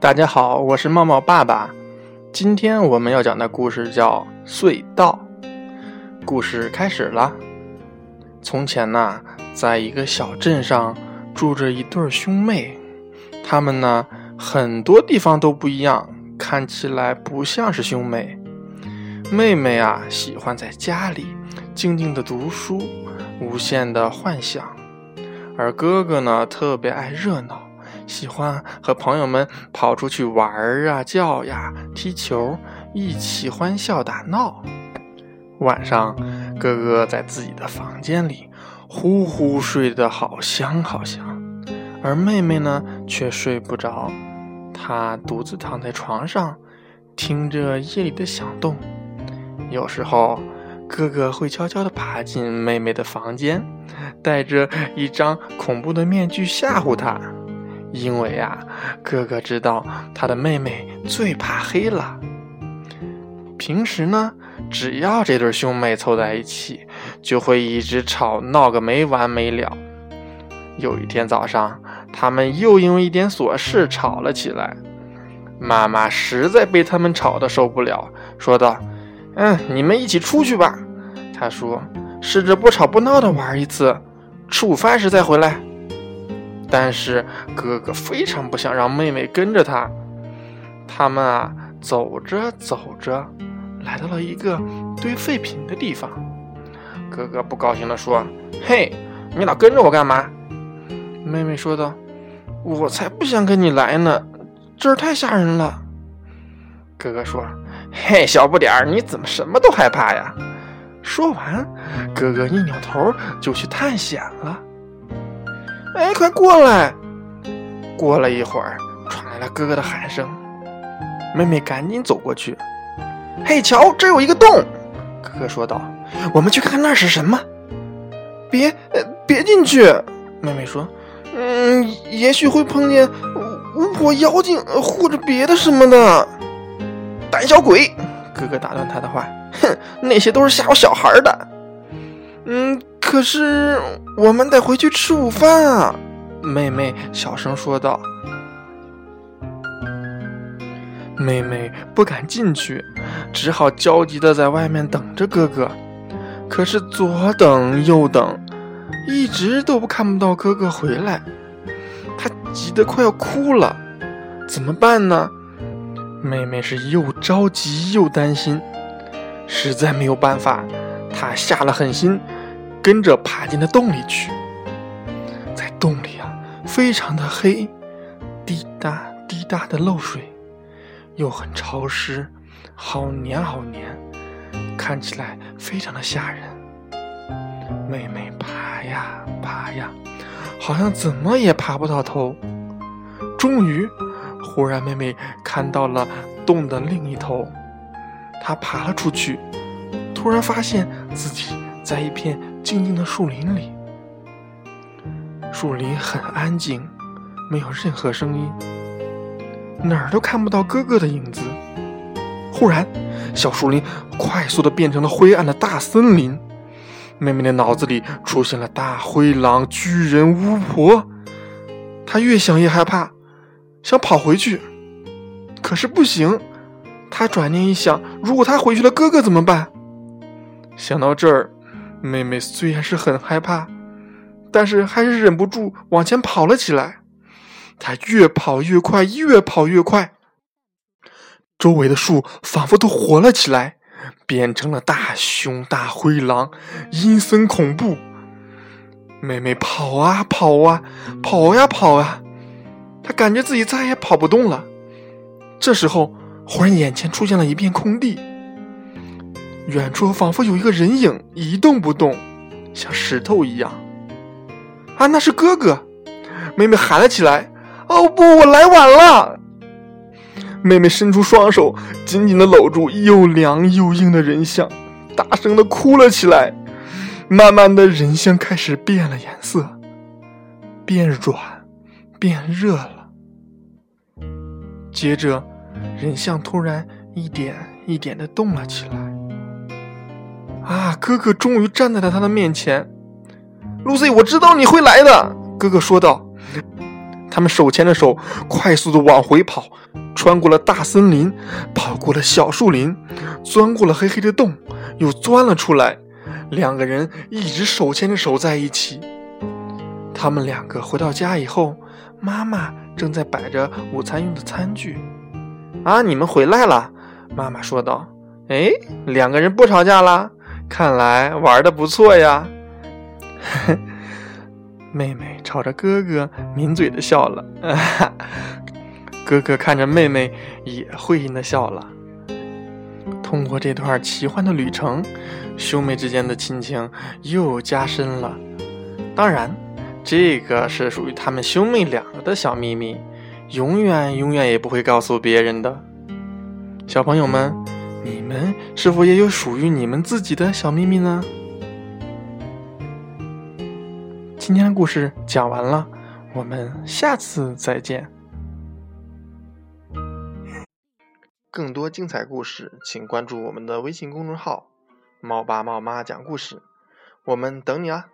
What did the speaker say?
大家好，我是茂茂爸爸。今天我们要讲的故事叫《隧道》。故事开始了。从前呢，在一个小镇上住着一对兄妹，他们呢很多地方都不一样，看起来不像是兄妹。妹妹啊，喜欢在家里静静的读书，无限的幻想；而哥哥呢，特别爱热闹。喜欢和朋友们跑出去玩儿啊、叫呀、踢球，一起欢笑打闹。晚上，哥哥在自己的房间里呼呼睡得好香好香，而妹妹呢却睡不着。她独自躺在床上，听着夜里的响动。有时候，哥哥会悄悄地爬进妹妹的房间，戴着一张恐怖的面具吓唬她。因为啊，哥哥知道他的妹妹最怕黑了。平时呢，只要这对兄妹凑在一起，就会一直吵闹个没完没了。有一天早上，他们又因为一点琐事吵了起来。妈妈实在被他们吵得受不了，说道：“嗯，你们一起出去吧。”他说：“试着不吵不闹的玩一次，吃午饭时再回来。”但是哥哥非常不想让妹妹跟着他。他们啊，走着走着，来到了一个堆废品的地方。哥哥不高兴地说：“嘿，你老跟着我干嘛？”妹妹说道：“我才不想跟你来呢，这儿太吓人了。”哥哥说：“嘿，小不点儿，你怎么什么都害怕呀？”说完，哥哥一扭头就去探险了。哎，快过来！过了一会儿，传来了哥哥的喊声。妹妹赶紧走过去。嘿，瞧，这有一个洞！哥哥说道：“我们去看看那是什么。”别，别进去！妹妹说：“嗯，也许会碰见巫婆、妖精或者别的什么的。”胆小鬼！哥哥打断他的话：“哼，那些都是吓唬小孩的。”嗯。可是我们得回去吃午饭啊！妹妹小声说道。妹妹不敢进去，只好焦急的在外面等着哥哥。可是左等右等，一直都看不到哥哥回来。她急得快要哭了，怎么办呢？妹妹是又着急又担心，实在没有办法，她下了狠心。跟着爬进了洞里去，在洞里啊，非常的黑，滴答滴答的漏水，又很潮湿，好黏好黏，看起来非常的吓人。妹妹爬呀爬呀，好像怎么也爬不到头。终于，忽然妹妹看到了洞的另一头，她爬了出去，突然发现自己在一片。静静的树林里，树林很安静，没有任何声音，哪儿都看不到哥哥的影子。忽然，小树林快速的变成了灰暗的大森林。妹妹的脑子里出现了大灰狼、巨人、巫婆。她越想越害怕，想跑回去，可是不行。她转念一想，如果她回去了，哥哥怎么办？想到这儿。妹妹虽然是很害怕，但是还是忍不住往前跑了起来。她越跑越快，越跑越快。周围的树仿佛都活了起来，变成了大熊、大灰狼，阴森恐怖。妹妹跑啊跑啊，跑呀跑啊，她感觉自己再也跑不动了。这时候，忽然眼前出现了一片空地。远处仿佛有一个人影一动不动，像石头一样。啊，那是哥哥！妹妹喊了起来：“哦不，我来晚了！”妹妹伸出双手，紧紧的搂住又凉又硬的人像，大声的哭了起来。慢慢的，人像开始变了颜色，变软，变热了。接着，人像突然一点一点的动了起来。啊！哥哥终于站在了他的面前。Lucy，我知道你会来的，哥哥说道。他们手牵着手，快速的往回跑，穿过了大森林，跑过了小树林，钻过了黑黑的洞，又钻了出来。两个人一直手牵着手在一起。他们两个回到家以后，妈妈正在摆着午餐用的餐具。啊，你们回来了，妈妈说道。哎，两个人不吵架啦，看来玩的不错呀。妹妹朝着哥哥抿嘴的笑了，哥哥看着妹妹也会心的笑了。通过这段奇幻的旅程，兄妹之间的亲情又加深了。当然，这个是属于他们兄妹两个的小秘密，永远永远也不会告诉别人的。小朋友们，你们是否也有属于你们自己的小秘密呢？今天的故事讲完了，我们下次再见。更多精彩故事，请关注我们的微信公众号“猫爸猫妈讲故事”，我们等你啊！